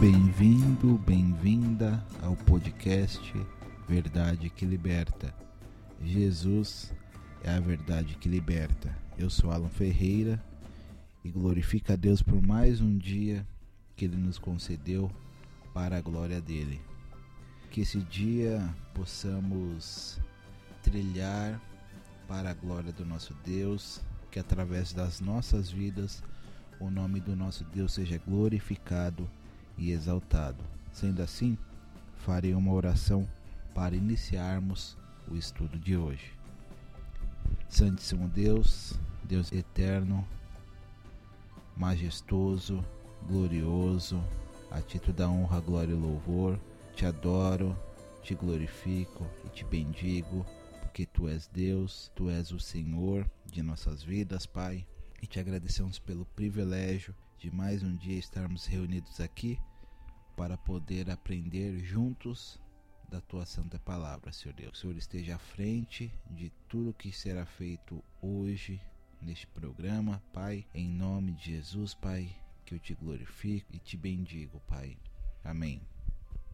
Bem-vindo, bem-vinda ao podcast Verdade que Liberta. Jesus é a verdade que liberta. Eu sou Alan Ferreira e glorifico a Deus por mais um dia que Ele nos concedeu para a glória dele. Que esse dia possamos trilhar para a glória do nosso Deus, que através das nossas vidas o nome do nosso Deus seja glorificado e exaltado. Sendo assim, farei uma oração para iniciarmos o estudo de hoje. Santíssimo Deus, Deus eterno, majestoso, glorioso, a título da honra, glória e louvor, te adoro, te glorifico e te bendigo, porque tu és Deus, tu és o Senhor de nossas vidas, Pai, e te agradecemos pelo privilégio de mais um dia estarmos reunidos aqui para poder aprender juntos da tua santa palavra, Senhor Deus. O Senhor esteja à frente de tudo que será feito hoje neste programa, Pai, em nome de Jesus, Pai, que eu te glorifico e te bendigo, Pai. Amém.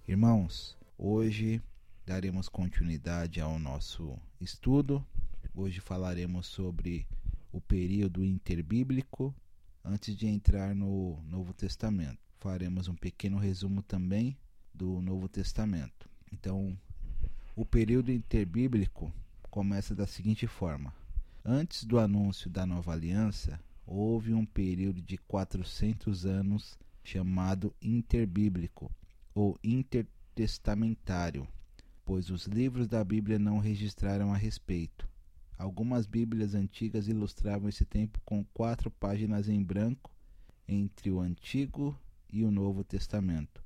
Irmãos, hoje daremos continuidade ao nosso estudo. Hoje falaremos sobre o período interbíblico antes de entrar no Novo Testamento. Faremos um pequeno resumo também do Novo Testamento. Então, o período interbíblico começa da seguinte forma: Antes do anúncio da nova aliança, houve um período de 400 anos chamado interbíblico ou intertestamentário, pois os livros da Bíblia não registraram a respeito. Algumas Bíblias antigas ilustravam esse tempo com quatro páginas em branco entre o Antigo e o Novo Testamento.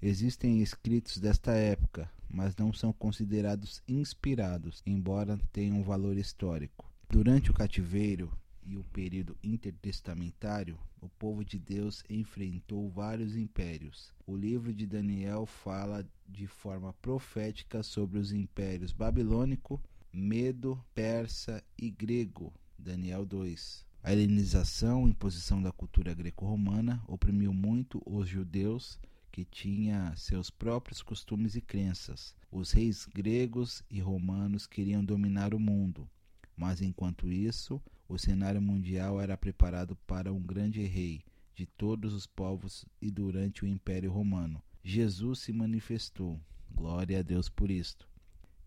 Existem escritos desta época, mas não são considerados inspirados, embora tenham valor histórico. Durante o cativeiro e o período intertestamentário, o povo de Deus enfrentou vários impérios. O livro de Daniel fala de forma profética sobre os impérios babilônico, medo, persa e grego. Daniel 2. A helenização, imposição da cultura greco-romana, oprimiu muito os judeus que tinha seus próprios costumes e crenças. Os reis gregos e romanos queriam dominar o mundo. Mas enquanto isso, o cenário mundial era preparado para um grande rei de todos os povos e durante o Império Romano. Jesus se manifestou. Glória a Deus por isto.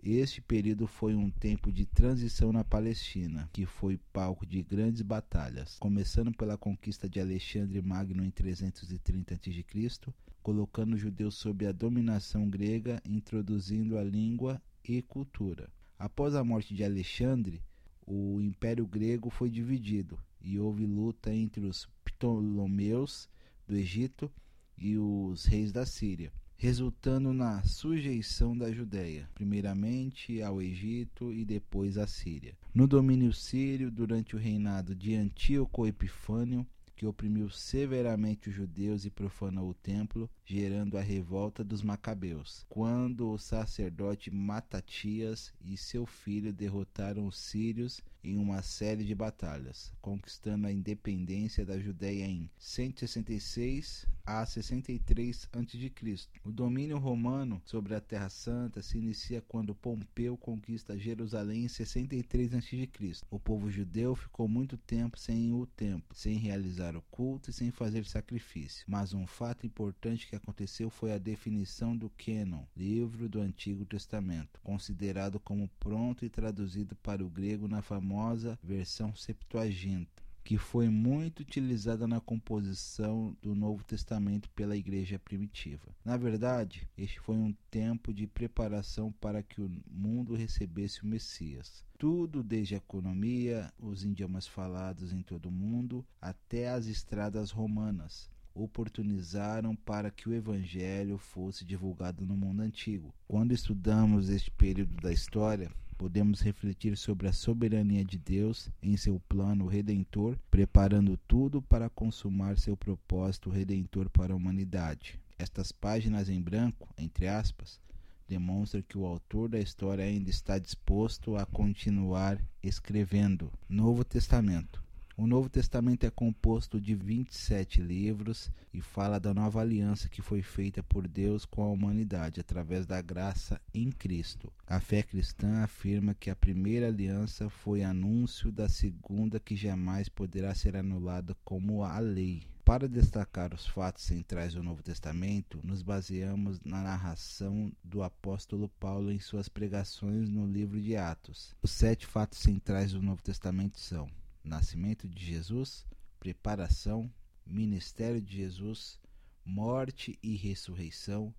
Este período foi um tempo de transição na Palestina, que foi palco de grandes batalhas, começando pela conquista de Alexandre Magno em 330 a.C., colocando os judeus sob a dominação grega, introduzindo a língua e cultura. Após a morte de Alexandre, o Império Grego foi dividido e houve luta entre os Ptolomeus do Egito e os reis da Síria, resultando na sujeição da Judéia, primeiramente ao Egito e depois à Síria. No domínio sírio, durante o reinado de Antíoco Epifânio, que oprimiu severamente os judeus e profanou o templo, gerando a revolta dos Macabeus, quando o sacerdote Matatias e seu filho derrotaram os sírios em uma série de batalhas, conquistando a independência da Judéia em 166 a 63 a.C. O domínio romano sobre a Terra Santa se inicia quando Pompeu conquista Jerusalém em 63 a.C. O povo judeu ficou muito tempo sem o templo, sem realizar o culto e sem fazer sacrifício. Mas um fato importante que aconteceu foi a definição do Cânon, livro do Antigo Testamento, considerado como pronto e traduzido para o grego na famosa versão Septuaginta que foi muito utilizada na composição do Novo Testamento pela igreja primitiva. Na verdade, este foi um tempo de preparação para que o mundo recebesse o Messias. Tudo, desde a economia, os idiomas falados em todo o mundo, até as estradas romanas, oportunizaram para que o evangelho fosse divulgado no mundo antigo. Quando estudamos este período da história, podemos refletir sobre a soberania de Deus em seu plano redentor, preparando tudo para consumar seu propósito redentor para a humanidade. Estas páginas em branco, entre aspas, demonstram que o autor da história ainda está disposto a continuar escrevendo. Novo Testamento. O Novo Testamento é composto de 27 livros e fala da nova aliança que foi feita por Deus com a humanidade através da graça em Cristo. A fé cristã afirma que a primeira aliança foi anúncio da segunda que jamais poderá ser anulada como a lei. Para destacar os fatos centrais do Novo Testamento, nos baseamos na narração do apóstolo Paulo em suas pregações no livro de Atos. Os sete fatos centrais do Novo Testamento são: nascimento de Jesus, preparação, ministério de Jesus, morte e ressurreição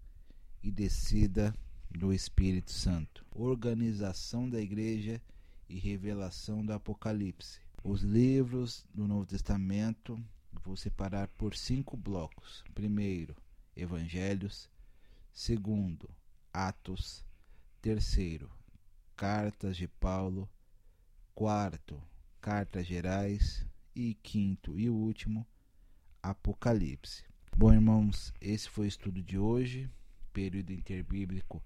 e descida do Espírito Santo, organização da igreja e revelação do Apocalipse. Os livros do Novo Testamento vou separar por cinco blocos. Primeiro, Evangelhos. Segundo, Atos. Terceiro, Cartas de Paulo. Quarto, cartas gerais e quinto e último, Apocalipse. Bom, irmãos, esse foi o estudo de hoje, período interbíblico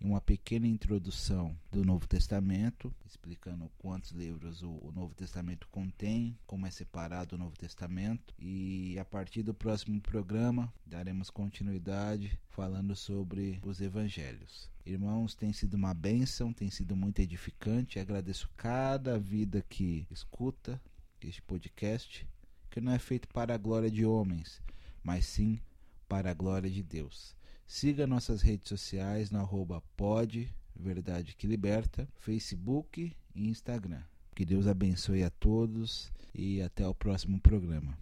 uma pequena introdução do Novo Testamento, explicando quantos livros o, Novo Testamento contém, como é separado o Novo Testamento. E a partir do próximo programa daremos continuidade falando sobre os evangelhos. Irmãos, tem sido uma bênção, tem sido muito edificante. Agradeço cada vida que escuta este podcast, que não é feito para a glória de homens, mas sim para a glória de Deus. Siga nossas redes sociais no arroba pod, Verdade que Liberta, Facebook e Instagram. Que Deus abençoe a todos e até o próximo programa.